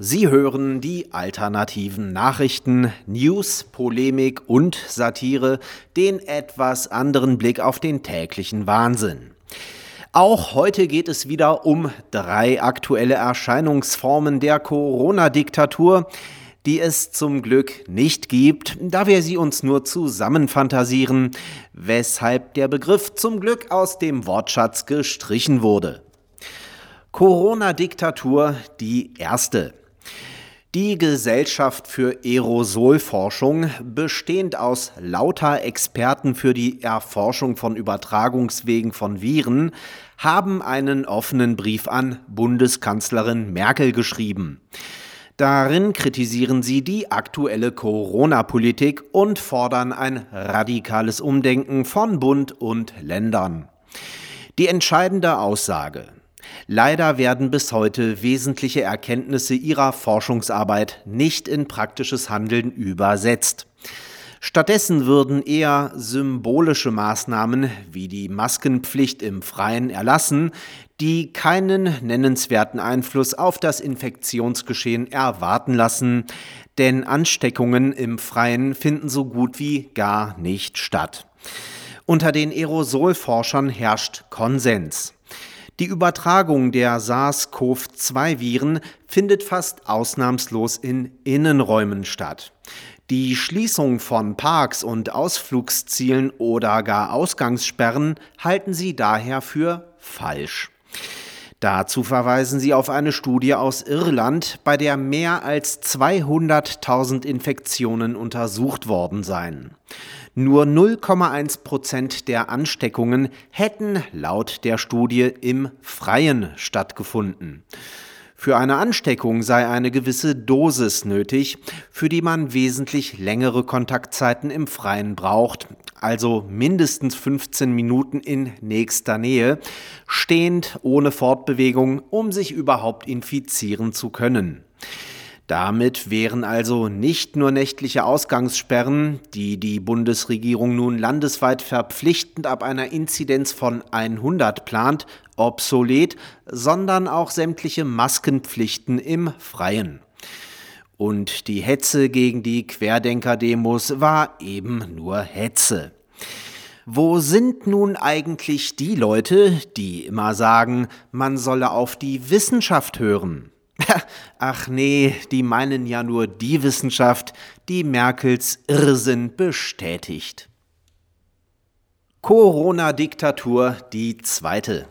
Sie hören die alternativen Nachrichten, News, Polemik und Satire, den etwas anderen Blick auf den täglichen Wahnsinn. Auch heute geht es wieder um drei aktuelle Erscheinungsformen der Corona-Diktatur, die es zum Glück nicht gibt, da wir sie uns nur zusammenfantasieren, weshalb der Begriff zum Glück aus dem Wortschatz gestrichen wurde. Corona-Diktatur die erste. Die Gesellschaft für Aerosolforschung, bestehend aus lauter Experten für die Erforschung von Übertragungswegen von Viren, haben einen offenen Brief an Bundeskanzlerin Merkel geschrieben. Darin kritisieren sie die aktuelle Corona-Politik und fordern ein radikales Umdenken von Bund und Ländern. Die entscheidende Aussage Leider werden bis heute wesentliche Erkenntnisse ihrer Forschungsarbeit nicht in praktisches Handeln übersetzt. Stattdessen würden eher symbolische Maßnahmen wie die Maskenpflicht im Freien erlassen, die keinen nennenswerten Einfluss auf das Infektionsgeschehen erwarten lassen, denn Ansteckungen im Freien finden so gut wie gar nicht statt. Unter den Aerosolforschern herrscht Konsens. Die Übertragung der SARS-CoV-2-Viren findet fast ausnahmslos in Innenräumen statt. Die Schließung von Parks und Ausflugszielen oder gar Ausgangssperren halten sie daher für falsch. Dazu verweisen sie auf eine Studie aus Irland, bei der mehr als 200.000 Infektionen untersucht worden seien. Nur 0,1 Prozent der Ansteckungen hätten laut der Studie im Freien stattgefunden. Für eine Ansteckung sei eine gewisse Dosis nötig, für die man wesentlich längere Kontaktzeiten im Freien braucht, also mindestens 15 Minuten in nächster Nähe, stehend ohne Fortbewegung, um sich überhaupt infizieren zu können. Damit wären also nicht nur nächtliche Ausgangssperren, die die Bundesregierung nun landesweit verpflichtend ab einer Inzidenz von 100 plant, obsolet, sondern auch sämtliche Maskenpflichten im Freien. Und die Hetze gegen die Querdenker-Demos war eben nur Hetze. Wo sind nun eigentlich die Leute, die immer sagen, man solle auf die Wissenschaft hören? Ach nee, die meinen ja nur die Wissenschaft, die Merkels Irrsinn bestätigt. Corona-Diktatur die zweite.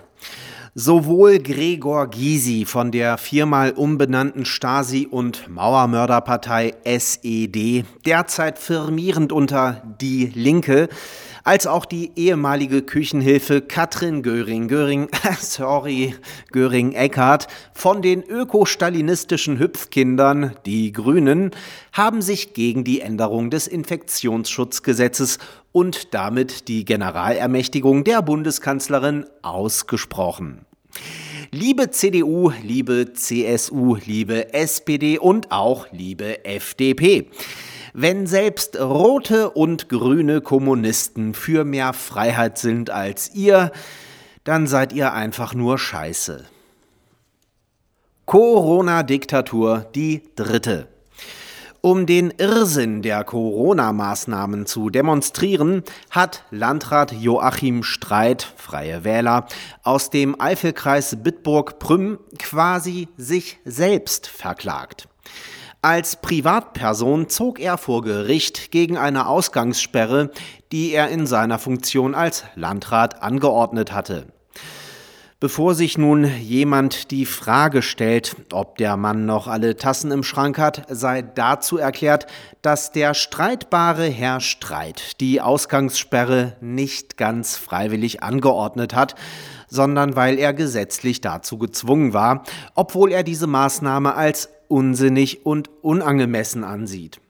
Sowohl Gregor Gysi von der viermal umbenannten Stasi- und Mauermörderpartei SED, derzeit firmierend unter Die Linke, als auch die ehemalige Küchenhilfe Katrin Göring-Göring, sorry, Göring-Eckardt von den ökostalinistischen Hüpfkindern, die Grünen, haben sich gegen die Änderung des Infektionsschutzgesetzes und damit die Generalermächtigung der Bundeskanzlerin ausgesprochen. Liebe CDU, liebe CSU, liebe SPD und auch liebe FDP. Wenn selbst rote und grüne Kommunisten für mehr Freiheit sind als ihr, dann seid ihr einfach nur Scheiße. Corona-Diktatur die dritte. Um den Irrsinn der Corona-Maßnahmen zu demonstrieren, hat Landrat Joachim Streit, Freie Wähler, aus dem Eifelkreis Bitburg-Prüm quasi sich selbst verklagt. Als Privatperson zog er vor Gericht gegen eine Ausgangssperre, die er in seiner Funktion als Landrat angeordnet hatte. Bevor sich nun jemand die Frage stellt, ob der Mann noch alle Tassen im Schrank hat, sei dazu erklärt, dass der streitbare Herr Streit die Ausgangssperre nicht ganz freiwillig angeordnet hat, sondern weil er gesetzlich dazu gezwungen war, obwohl er diese Maßnahme als unsinnig und unangemessen ansieht.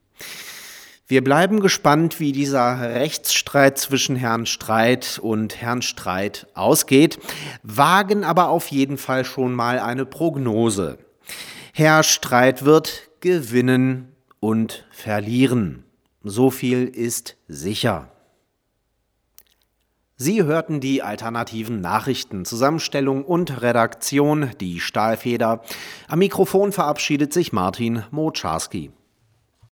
Wir bleiben gespannt, wie dieser Rechtsstreit zwischen Herrn Streit und Herrn Streit ausgeht, wagen aber auf jeden Fall schon mal eine Prognose. Herr Streit wird gewinnen und verlieren. So viel ist sicher. Sie hörten die alternativen Nachrichten, Zusammenstellung und Redaktion, die Stahlfeder. Am Mikrofon verabschiedet sich Martin Mocharski.